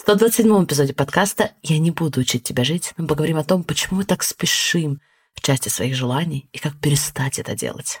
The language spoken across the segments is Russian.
В 127 эпизоде подкаста «Я не буду учить тебя жить», мы поговорим о том, почему мы так спешим в части своих желаний и как перестать это делать.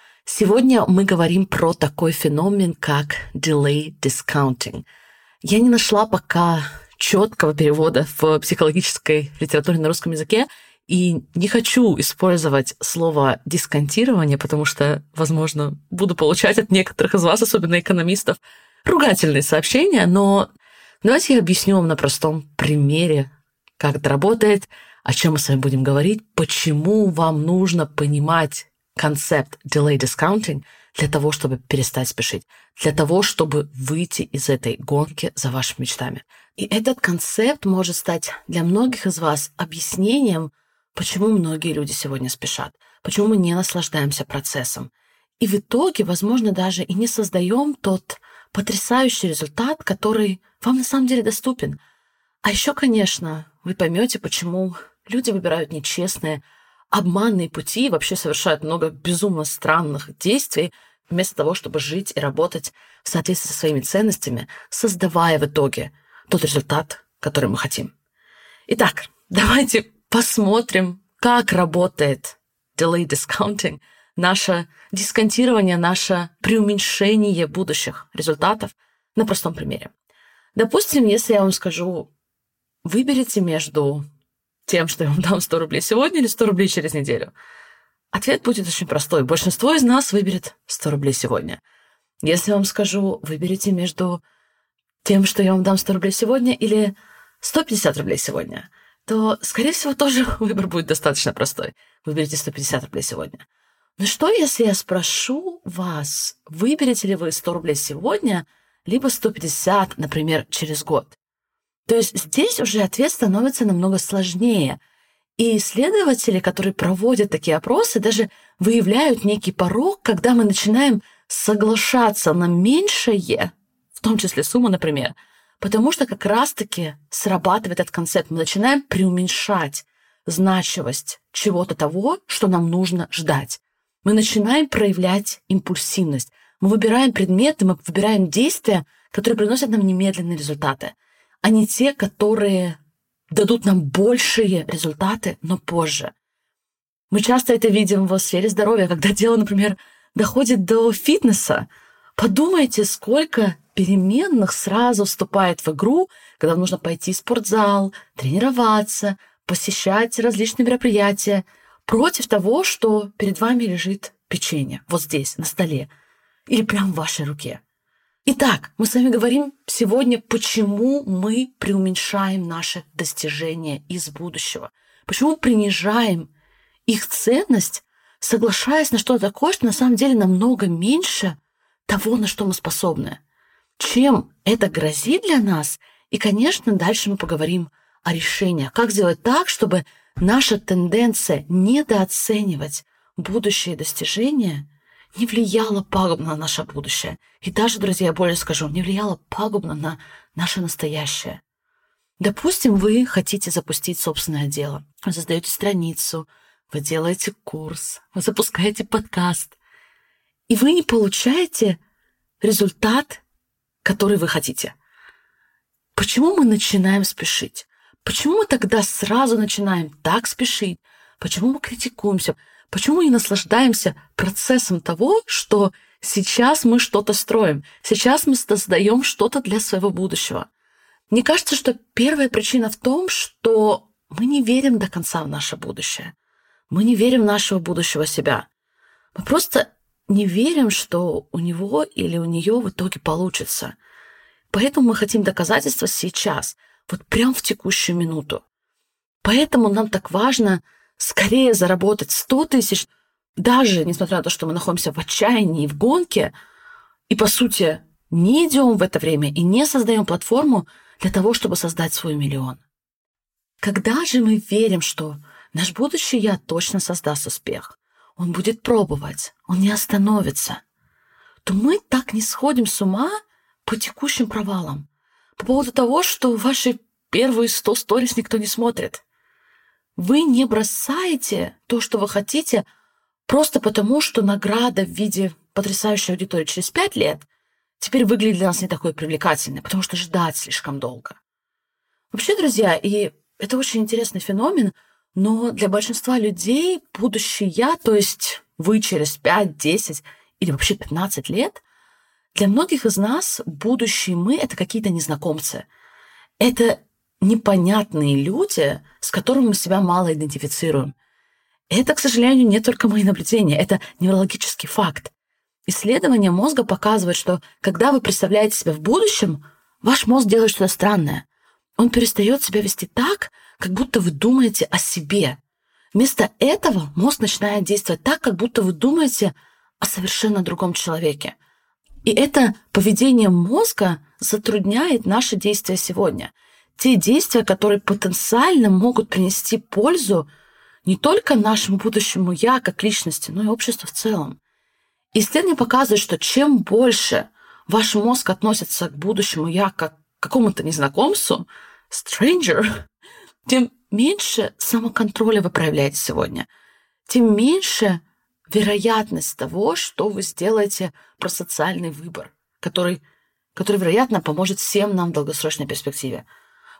Сегодня мы говорим про такой феномен, как delay discounting. Я не нашла пока четкого перевода в психологической литературе на русском языке, и не хочу использовать слово дисконтирование, потому что, возможно, буду получать от некоторых из вас, особенно экономистов, ругательные сообщения, но давайте я объясню вам на простом примере, как это работает, о чем мы с вами будем говорить, почему вам нужно понимать концепт delay discounting для того, чтобы перестать спешить, для того, чтобы выйти из этой гонки за вашими мечтами. И этот концепт может стать для многих из вас объяснением, почему многие люди сегодня спешат, почему мы не наслаждаемся процессом. И в итоге, возможно, даже и не создаем тот потрясающий результат, который вам на самом деле доступен. А еще, конечно, вы поймете, почему люди выбирают нечестные, обманные пути вообще совершают много безумно странных действий, вместо того, чтобы жить и работать в соответствии со своими ценностями, создавая в итоге тот результат, который мы хотим. Итак, давайте посмотрим, как работает delay discounting, наше дисконтирование, наше преуменьшение будущих результатов на простом примере. Допустим, если я вам скажу, выберите между тем, что я вам дам 100 рублей сегодня или 100 рублей через неделю? Ответ будет очень простой. Большинство из нас выберет 100 рублей сегодня. Если я вам скажу, выберите между тем, что я вам дам 100 рублей сегодня или 150 рублей сегодня, то, скорее всего, тоже выбор будет достаточно простой. Выберите 150 рублей сегодня. Но что, если я спрошу вас, выберете ли вы 100 рублей сегодня, либо 150, например, через год? То есть здесь уже ответ становится намного сложнее. И исследователи, которые проводят такие опросы, даже выявляют некий порог, когда мы начинаем соглашаться на меньшее, в том числе сумму, например, потому что как раз-таки срабатывает этот концепт. Мы начинаем преуменьшать значимость чего-то того, что нам нужно ждать. Мы начинаем проявлять импульсивность. Мы выбираем предметы, мы выбираем действия, которые приносят нам немедленные результаты а не те, которые дадут нам большие результаты, но позже. Мы часто это видим в сфере здоровья, когда дело, например, доходит до фитнеса. Подумайте, сколько переменных сразу вступает в игру, когда нужно пойти в спортзал, тренироваться, посещать различные мероприятия, против того, что перед вами лежит печенье вот здесь, на столе, или прямо в вашей руке. Итак, мы с вами говорим сегодня, почему мы преуменьшаем наши достижения из будущего. Почему принижаем их ценность, соглашаясь на что-то такое, что на самом деле намного меньше того, на что мы способны. Чем это грозит для нас? И, конечно, дальше мы поговорим о решениях. Как сделать так, чтобы наша тенденция недооценивать будущие достижения не влияло пагубно на наше будущее. И даже, друзья, я более скажу, не влияло пагубно на наше настоящее. Допустим, вы хотите запустить собственное дело. Вы создаете страницу, вы делаете курс, вы запускаете подкаст, и вы не получаете результат, который вы хотите. Почему мы начинаем спешить? Почему мы тогда сразу начинаем так спешить? Почему мы критикуемся? Почему мы не наслаждаемся процессом того, что сейчас мы что-то строим, сейчас мы создаем что-то для своего будущего? Мне кажется, что первая причина в том, что мы не верим до конца в наше будущее. Мы не верим в нашего будущего себя. Мы просто не верим, что у него или у нее в итоге получится. Поэтому мы хотим доказательства сейчас, вот прям в текущую минуту. Поэтому нам так важно скорее заработать 100 тысяч, даже несмотря на то, что мы находимся в отчаянии, в гонке, и, по сути, не идем в это время и не создаем платформу для того, чтобы создать свой миллион. Когда же мы верим, что наш будущий я точно создаст успех, он будет пробовать, он не остановится, то мы так не сходим с ума по текущим провалам, по поводу того, что ваши первые 100 сторис никто не смотрит. Вы не бросаете то, что вы хотите, просто потому, что награда в виде потрясающей аудитории через 5 лет теперь выглядит для нас не такой привлекательной, потому что ждать слишком долго. Вообще, друзья, и это очень интересный феномен, но для большинства людей будущее я, то есть вы через 5, 10 или вообще 15 лет, для многих из нас будущие мы — это какие-то незнакомцы. Это непонятные люди, с которыми мы себя мало идентифицируем. Это, к сожалению, не только мои наблюдения, это неврологический факт. Исследования мозга показывают, что когда вы представляете себя в будущем, ваш мозг делает что-то странное. Он перестает себя вести так, как будто вы думаете о себе. Вместо этого мозг начинает действовать так, как будто вы думаете о совершенно другом человеке. И это поведение мозга затрудняет наши действия сегодня. Те действия, которые потенциально могут принести пользу не только нашему будущему «я» как личности, но и обществу в целом. Исследования показывают, что чем больше ваш мозг относится к будущему «я» как к какому-то незнакомцу, stranger, тем меньше самоконтроля вы проявляете сегодня, тем меньше вероятность того, что вы сделаете про социальный выбор, который, который, вероятно, поможет всем нам в долгосрочной перспективе.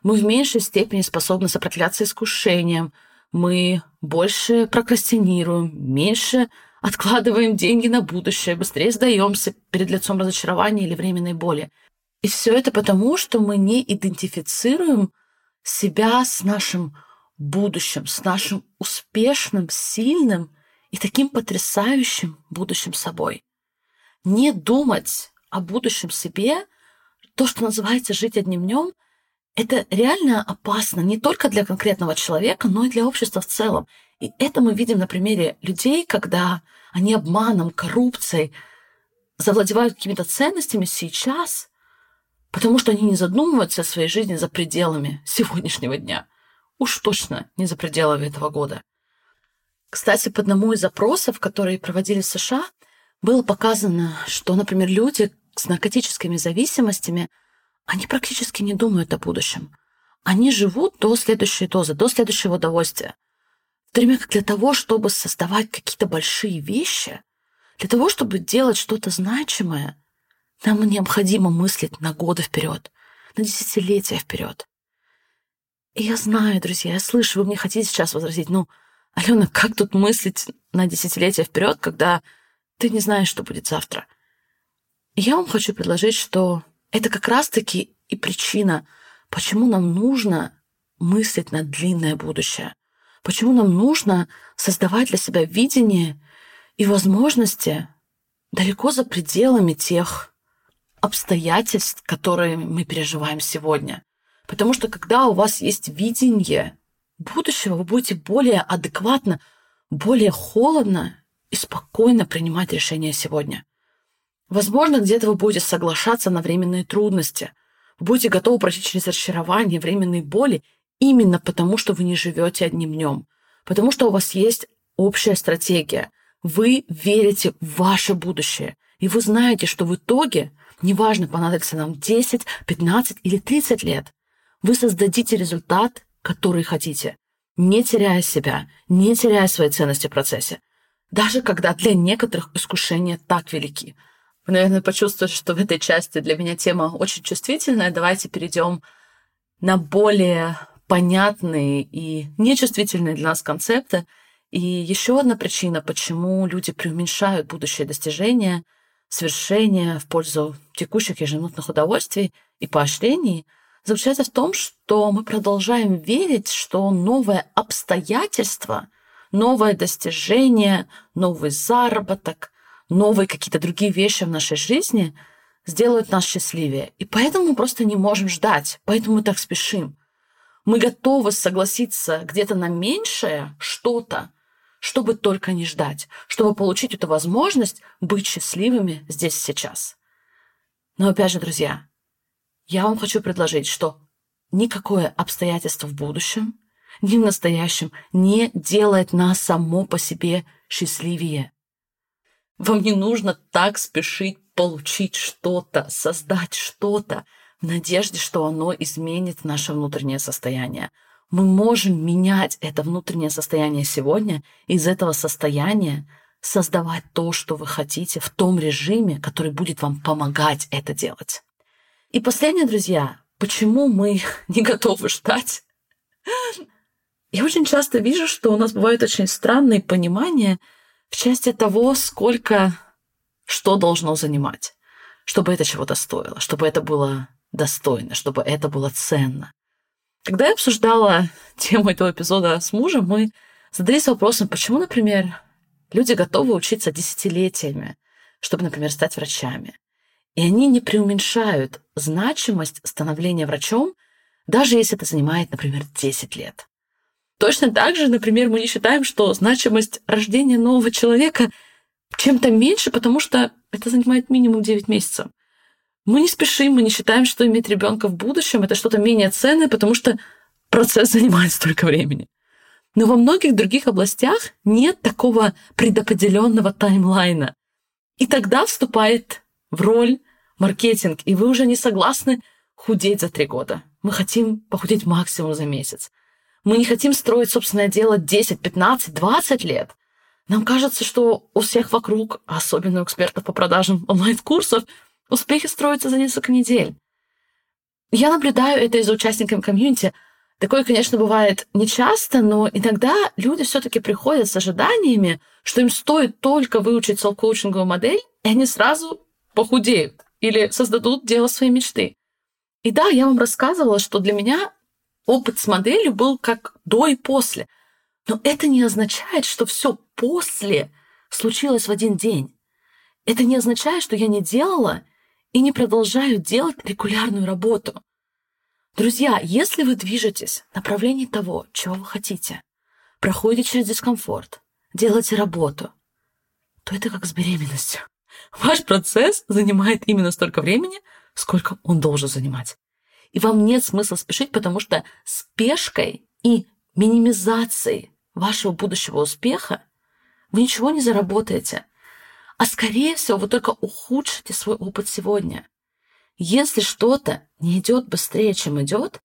Мы в меньшей степени способны сопротивляться искушениям, мы больше прокрастинируем, меньше откладываем деньги на будущее, быстрее сдаемся перед лицом разочарования или временной боли. И все это потому, что мы не идентифицируем себя с нашим будущим, с нашим успешным, сильным и таким потрясающим будущим собой. Не думать о будущем себе, то, что называется жить одним днем, это реально опасно не только для конкретного человека, но и для общества в целом. И это мы видим на примере людей, когда они обманом, коррупцией завладевают какими-то ценностями сейчас, потому что они не задумываются о своей жизни за пределами сегодняшнего дня. Уж точно не за пределами этого года. Кстати, по одному из запросов, которые проводили в США, было показано, что, например, люди с наркотическими зависимостями, они практически не думают о будущем. Они живут до следующей дозы, до следующего удовольствия. В то время как для того, чтобы создавать какие-то большие вещи, для того, чтобы делать что-то значимое, нам необходимо мыслить на годы вперед, на десятилетия вперед. И я знаю, друзья, я слышу, вы мне хотите сейчас возразить, ну, Алена, как тут мыслить на десятилетия вперед, когда ты не знаешь, что будет завтра? И я вам хочу предложить, что это как раз-таки и причина, почему нам нужно мыслить на длинное будущее. Почему нам нужно создавать для себя видение и возможности далеко за пределами тех обстоятельств, которые мы переживаем сегодня. Потому что когда у вас есть видение будущего, вы будете более адекватно, более холодно и спокойно принимать решения сегодня. Возможно, где-то вы будете соглашаться на временные трудности. Вы будете готовы пройти через разочарование, временные боли именно потому, что вы не живете одним днем. Потому что у вас есть общая стратегия. Вы верите в ваше будущее. И вы знаете, что в итоге, неважно, понадобится нам 10, 15 или 30 лет, вы создадите результат, который хотите, не теряя себя, не теряя свои ценности в процессе. Даже когда для некоторых искушения так велики. Наверное, почувствуете, что в этой части для меня тема очень чувствительная. Давайте перейдем на более понятные и нечувствительные для нас концепты. И еще одна причина, почему люди преуменьшают будущее достижения, свершения в пользу текущих ежеминутных удовольствий и поощрений, заключается в том, что мы продолжаем верить, что новое обстоятельство, новое достижение, новый заработок, новые какие-то другие вещи в нашей жизни сделают нас счастливее. И поэтому мы просто не можем ждать, поэтому мы так спешим. Мы готовы согласиться где-то на меньшее что-то, чтобы только не ждать, чтобы получить эту возможность быть счастливыми здесь сейчас. Но опять же, друзья, я вам хочу предложить, что никакое обстоятельство в будущем, ни в настоящем не делает нас само по себе счастливее. Вам не нужно так спешить получить что-то, создать что-то в надежде, что оно изменит наше внутреннее состояние. Мы можем менять это внутреннее состояние сегодня, из этого состояния создавать то, что вы хотите в том режиме, который будет вам помогать это делать. И последнее, друзья, почему мы не готовы ждать? Я очень часто вижу, что у нас бывают очень странные понимания в части того, сколько что должно занимать, чтобы это чего-то стоило, чтобы это было достойно, чтобы это было ценно. Когда я обсуждала тему этого эпизода с мужем, мы задались вопросом, почему, например, люди готовы учиться десятилетиями, чтобы, например, стать врачами. И они не преуменьшают значимость становления врачом, даже если это занимает, например, 10 лет. Точно так же, например, мы не считаем, что значимость рождения нового человека чем-то меньше, потому что это занимает минимум 9 месяцев. Мы не спешим, мы не считаем, что иметь ребенка в будущем это что-то менее ценное, потому что процесс занимает столько времени. Но во многих других областях нет такого предопределенного таймлайна. И тогда вступает в роль маркетинг, и вы уже не согласны худеть за три года. Мы хотим похудеть максимум за месяц. Мы не хотим строить собственное дело 10, 15, 20 лет. Нам кажется, что у всех вокруг, особенно у экспертов по продажам онлайн-курсов, успехи строятся за несколько недель. Я наблюдаю это из-за участников комьюнити. Такое, конечно, бывает нечасто, но иногда люди все-таки приходят с ожиданиями, что им стоит только выучить селф-коучинговую модель, и они сразу похудеют или создадут дело своей мечты. И да, я вам рассказывала, что для меня опыт с моделью был как до и после. Но это не означает, что все после случилось в один день. Это не означает, что я не делала и не продолжаю делать регулярную работу. Друзья, если вы движетесь в направлении того, чего вы хотите, проходите через дискомфорт, делаете работу, то это как с беременностью. Ваш процесс занимает именно столько времени, сколько он должен занимать. И вам нет смысла спешить, потому что спешкой и минимизацией вашего будущего успеха вы ничего не заработаете. А скорее всего, вы только ухудшите свой опыт сегодня. Если что-то не идет быстрее, чем идет,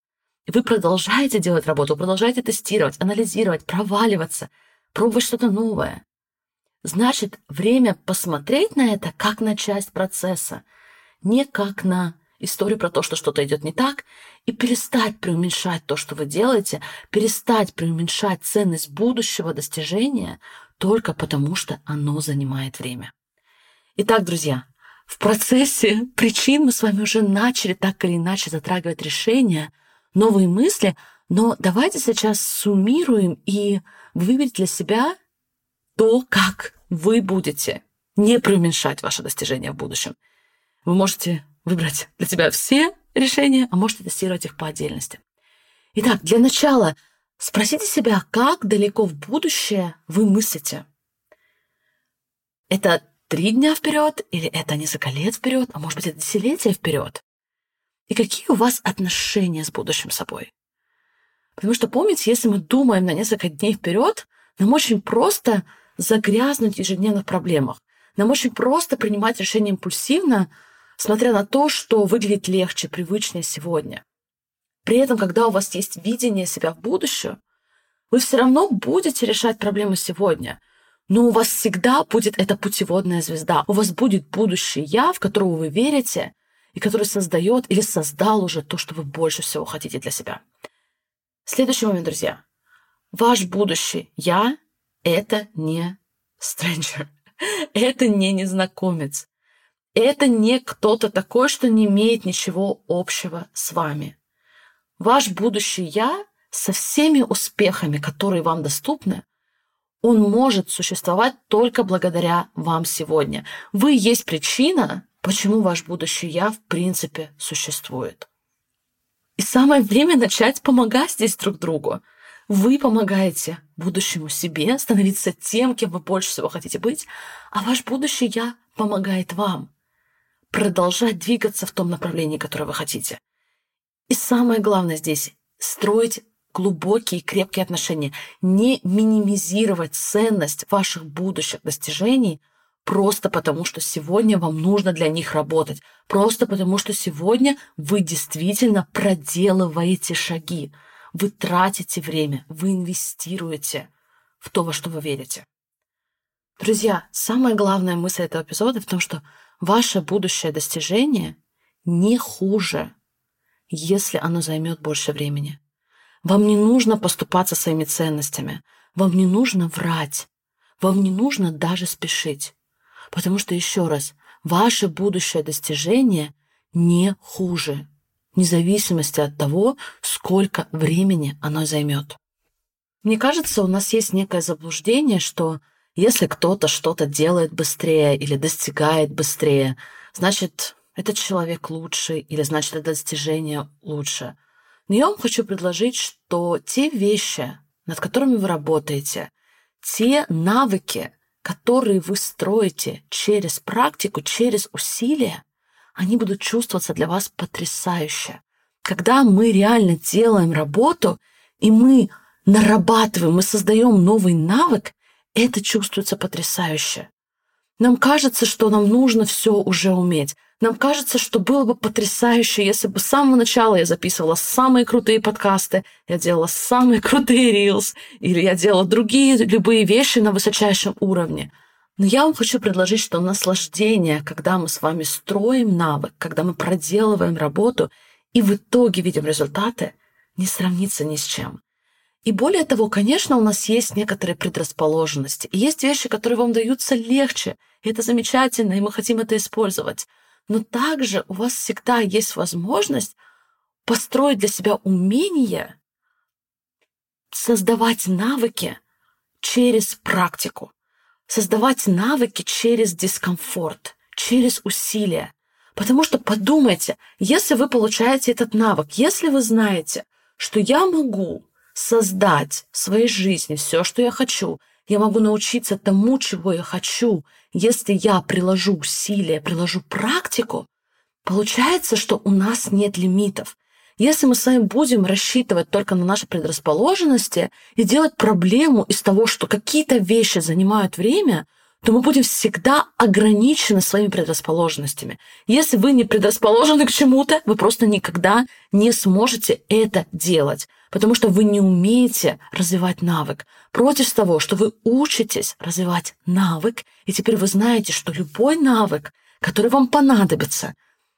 и вы продолжаете делать работу, продолжаете тестировать, анализировать, проваливаться, пробовать что-то новое, значит, время посмотреть на это как на часть процесса, не как на историю про то, что что-то идет не так, и перестать преуменьшать то, что вы делаете, перестать преуменьшать ценность будущего достижения только потому, что оно занимает время. Итак, друзья, в процессе причин мы с вами уже начали так или иначе затрагивать решения, новые мысли, но давайте сейчас суммируем и выберем для себя то, как вы будете не преуменьшать ваше достижение в будущем. Вы можете выбрать для себя все решения, а можете тестировать их по отдельности. Итак, для начала спросите себя, как далеко в будущее вы мыслите. Это три дня вперед, или это несколько лет вперед, а может быть, это десятилетия вперед? И какие у вас отношения с будущим собой? Потому что помните, если мы думаем на несколько дней вперед, нам очень просто загрязнуть в ежедневных проблемах. Нам очень просто принимать решения импульсивно, смотря на то, что выглядит легче, привычнее сегодня. При этом, когда у вас есть видение себя в будущем, вы все равно будете решать проблемы сегодня. Но у вас всегда будет эта путеводная звезда. У вас будет будущее я, в которого вы верите, и который создает или создал уже то, что вы больше всего хотите для себя. Следующий момент, друзья. Ваш будущий я — это не stranger. Это не незнакомец. Это не кто-то такой, что не имеет ничего общего с вами. Ваш будущий «я» со всеми успехами, которые вам доступны, он может существовать только благодаря вам сегодня. Вы есть причина, почему ваш будущий «я» в принципе существует. И самое время начать помогать здесь друг другу. Вы помогаете будущему себе становиться тем, кем вы больше всего хотите быть, а ваш будущий «я» помогает вам продолжать двигаться в том направлении, которое вы хотите. И самое главное здесь — строить глубокие и крепкие отношения, не минимизировать ценность ваших будущих достижений просто потому, что сегодня вам нужно для них работать, просто потому, что сегодня вы действительно проделываете шаги, вы тратите время, вы инвестируете в то, во что вы верите. Друзья, самая главная мысль этого эпизода в том, что ваше будущее достижение не хуже, если оно займет больше времени. Вам не нужно поступаться своими ценностями. Вам не нужно врать. Вам не нужно даже спешить. Потому что, еще раз, ваше будущее достижение не хуже, вне зависимости от того, сколько времени оно займет. Мне кажется, у нас есть некое заблуждение, что если кто-то что-то делает быстрее или достигает быстрее, значит, этот человек лучше или значит, это достижение лучше. Но я вам хочу предложить, что те вещи, над которыми вы работаете, те навыки, которые вы строите через практику, через усилия, они будут чувствоваться для вас потрясающе. Когда мы реально делаем работу, и мы нарабатываем, мы создаем новый навык, это чувствуется потрясающе. Нам кажется, что нам нужно все уже уметь. Нам кажется, что было бы потрясающе, если бы с самого начала я записывала самые крутые подкасты, я делала самые крутые рилс, или я делала другие любые вещи на высочайшем уровне. Но я вам хочу предложить, что наслаждение, когда мы с вами строим навык, когда мы проделываем работу и в итоге видим результаты, не сравнится ни с чем. И более того, конечно, у нас есть некоторые предрасположенности. И есть вещи, которые вам даются легче. И это замечательно, и мы хотим это использовать но также у вас всегда есть возможность построить для себя умение создавать навыки через практику, создавать навыки через дискомфорт, через усилия. Потому что подумайте, если вы получаете этот навык, если вы знаете, что я могу создать в своей жизни все, что я хочу, я могу научиться тому, чего я хочу, если я приложу усилия, приложу практику, получается, что у нас нет лимитов. Если мы с вами будем рассчитывать только на наши предрасположенности и делать проблему из того, что какие-то вещи занимают время, то мы будем всегда ограничены своими предрасположенностями. Если вы не предрасположены к чему-то, вы просто никогда не сможете это делать, потому что вы не умеете развивать навык. Против того, что вы учитесь развивать навык, и теперь вы знаете, что любой навык, который вам понадобится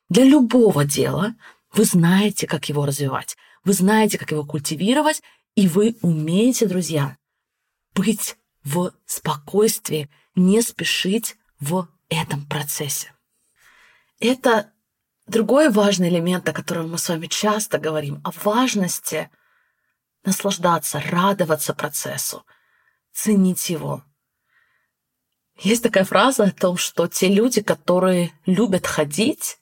для любого дела, вы знаете, как его развивать, вы знаете, как его культивировать, и вы умеете, друзья, быть в спокойствии, не спешить в этом процессе. Это другой важный элемент, о котором мы с вами часто говорим, о важности наслаждаться, радоваться процессу, ценить его. Есть такая фраза о том, что те люди, которые любят ходить,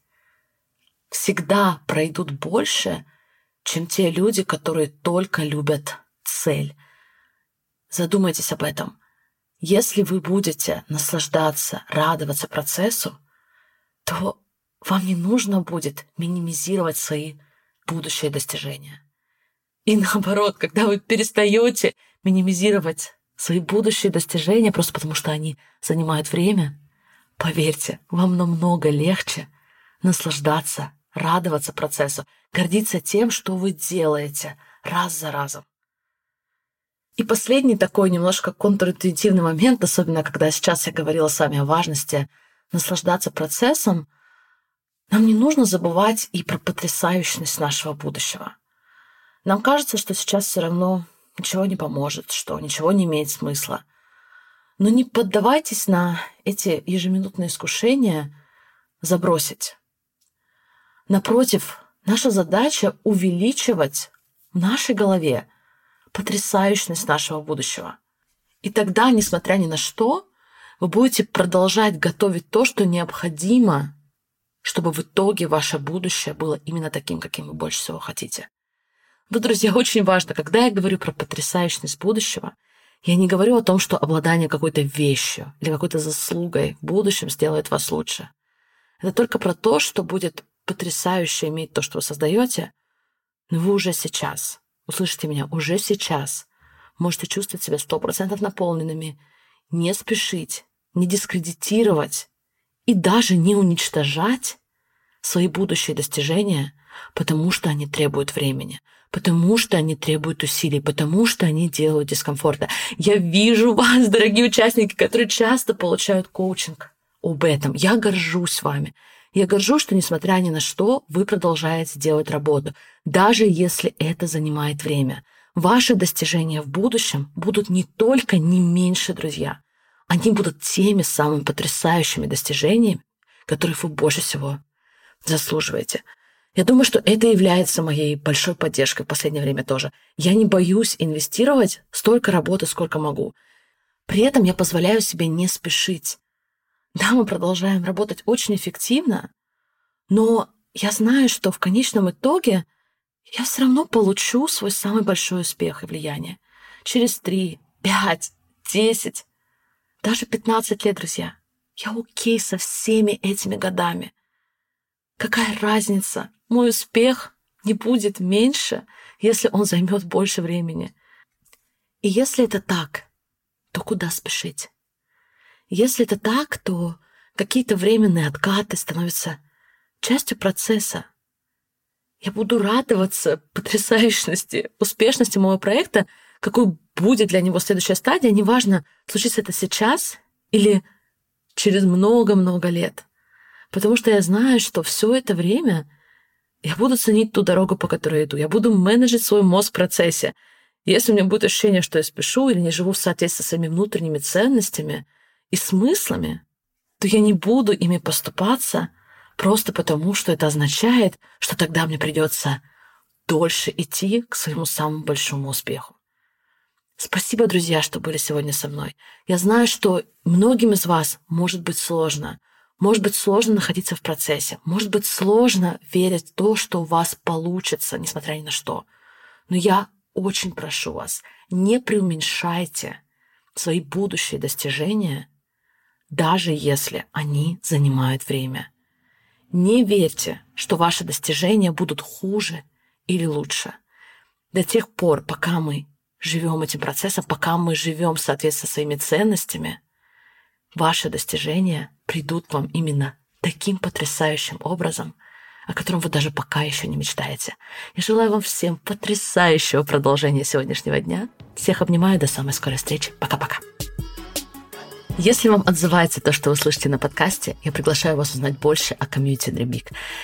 всегда пройдут больше, чем те люди, которые только любят цель. Задумайтесь об этом. Если вы будете наслаждаться, радоваться процессу, то вам не нужно будет минимизировать свои будущие достижения. И наоборот, когда вы перестаете минимизировать свои будущие достижения просто потому, что они занимают время, поверьте, вам намного легче наслаждаться, радоваться процессу, гордиться тем, что вы делаете раз за разом. И последний такой немножко контринтуитивный момент, особенно когда сейчас я говорила с вами о важности наслаждаться процессом, нам не нужно забывать и про потрясающность нашего будущего. Нам кажется, что сейчас все равно ничего не поможет, что ничего не имеет смысла. Но не поддавайтесь на эти ежеминутные искушения забросить. Напротив, наша задача увеличивать в нашей голове потрясающность нашего будущего. И тогда, несмотря ни на что, вы будете продолжать готовить то, что необходимо, чтобы в итоге ваше будущее было именно таким, каким вы больше всего хотите. Но, друзья, очень важно, когда я говорю про потрясающность будущего, я не говорю о том, что обладание какой-то вещью или какой-то заслугой в будущем сделает вас лучше. Это только про то, что будет потрясающе иметь то, что вы создаете, Но вы уже сейчас, услышите меня, уже сейчас можете чувствовать себя сто процентов наполненными, не спешить, не дискредитировать и даже не уничтожать свои будущие достижения, потому что они требуют времени, потому что они требуют усилий, потому что они делают дискомфорта. Я вижу вас, дорогие участники, которые часто получают коучинг об этом. Я горжусь вами. Я горжусь, что, несмотря ни на что, вы продолжаете делать работу, даже если это занимает время. Ваши достижения в будущем будут не только не меньше, друзья. Они будут теми самыми потрясающими достижениями, которых вы больше всего заслуживаете. Я думаю, что это является моей большой поддержкой в последнее время тоже. Я не боюсь инвестировать столько работы, сколько могу. При этом я позволяю себе не спешить. Да, мы продолжаем работать очень эффективно, но я знаю, что в конечном итоге я все равно получу свой самый большой успех и влияние. Через три, пять, десять, даже пятнадцать лет, друзья. Я окей со всеми этими годами. Какая разница? Мой успех не будет меньше, если он займет больше времени. И если это так, то куда спешить? Если это так, то какие-то временные откаты становятся частью процесса. Я буду радоваться потрясающности, успешности моего проекта, какой будет для него следующая стадия, неважно, случится это сейчас или через много-много лет. Потому что я знаю, что все это время я буду ценить ту дорогу, по которой иду. Я буду менеджить свой мозг в процессе. Если у меня будет ощущение, что я спешу или не живу в соответствии со своими внутренними ценностями и смыслами, то я не буду ими поступаться просто потому, что это означает, что тогда мне придется дольше идти к своему самому большому успеху. Спасибо, друзья, что были сегодня со мной. Я знаю, что многим из вас может быть сложно. Может быть сложно находиться в процессе. Может быть сложно верить в то, что у вас получится, несмотря ни на что. Но я очень прошу вас, не преуменьшайте свои будущие достижения, даже если они занимают время. Не верьте, что ваши достижения будут хуже или лучше. До тех пор, пока мы живем этим процессом, пока мы живем в соответствии со своими ценностями, ваши достижения придут вам именно таким потрясающим образом, о котором вы даже пока еще не мечтаете. Я желаю вам всем потрясающего продолжения сегодняшнего дня. Всех обнимаю, до самой скорой встречи. Пока-пока. Если вам отзывается то, что вы слышите на подкасте, я приглашаю вас узнать больше о комьюнити Dream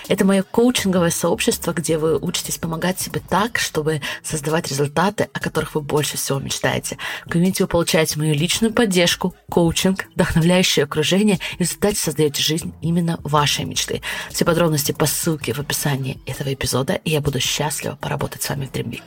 Это мое коучинговое сообщество, где вы учитесь помогать себе так, чтобы создавать результаты, о которых вы больше всего мечтаете. В комьюнити вы получаете мою личную поддержку, коучинг, вдохновляющее окружение и в результате создаете жизнь именно вашей мечты. Все подробности по ссылке в описании этого эпизода, и я буду счастлива поработать с вами в Dream